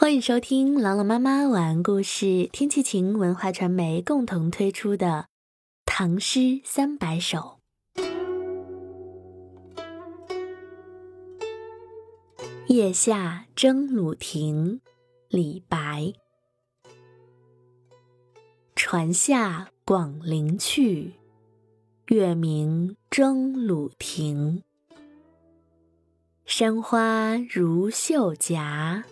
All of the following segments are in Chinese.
欢迎收听朗朗妈妈晚安故事，天气晴文化传媒共同推出的《唐诗三百首》。夜下征虏亭，李白。船下广陵去，月明征虏亭。山花如绣夹。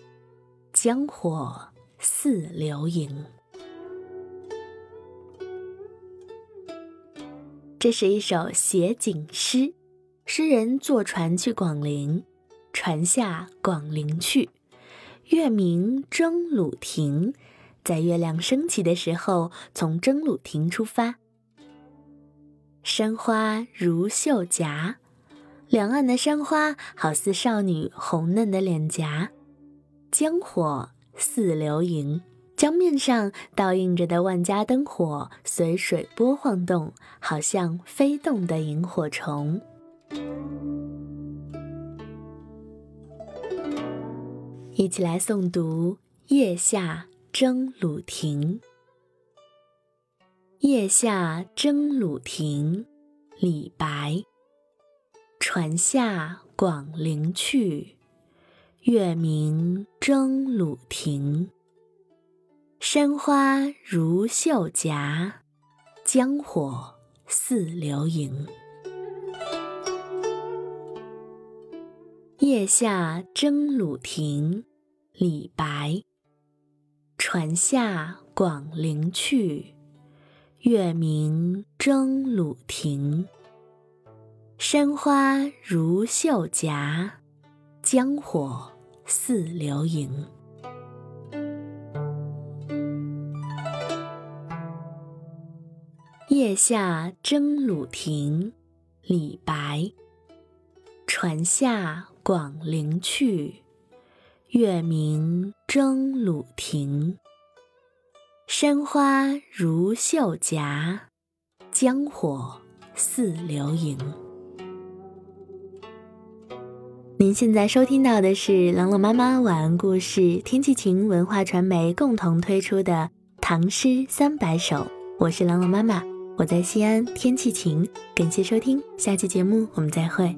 江火似流萤。这是一首写景诗。诗人坐船去广陵，船下广陵去，月明征虏亭，在月亮升起的时候，从征虏亭出发。山花如绣颊，两岸的山花好似少女红嫩的脸颊。江火似流萤，江面上倒映着的万家灯火随水波晃动，好像飞动的萤火虫。一起来诵读《夜下征虏亭》。夜下征虏亭，李白。船下广陵去。月明征虏庭，山花如绣夹，江火似流萤。夜下征虏庭，李白。船下广陵去，月明征虏庭。山花如绣夹，江火。似流萤。夜下征虏亭，李白。船下广陵去，月明征虏亭。山花如绣夹，江火似流萤。您现在收听到的是朗朗妈妈晚安故事，天气晴文化传媒共同推出的《唐诗三百首》，我是朗朗妈妈，我在西安，天气晴，感谢收听，下期节目我们再会。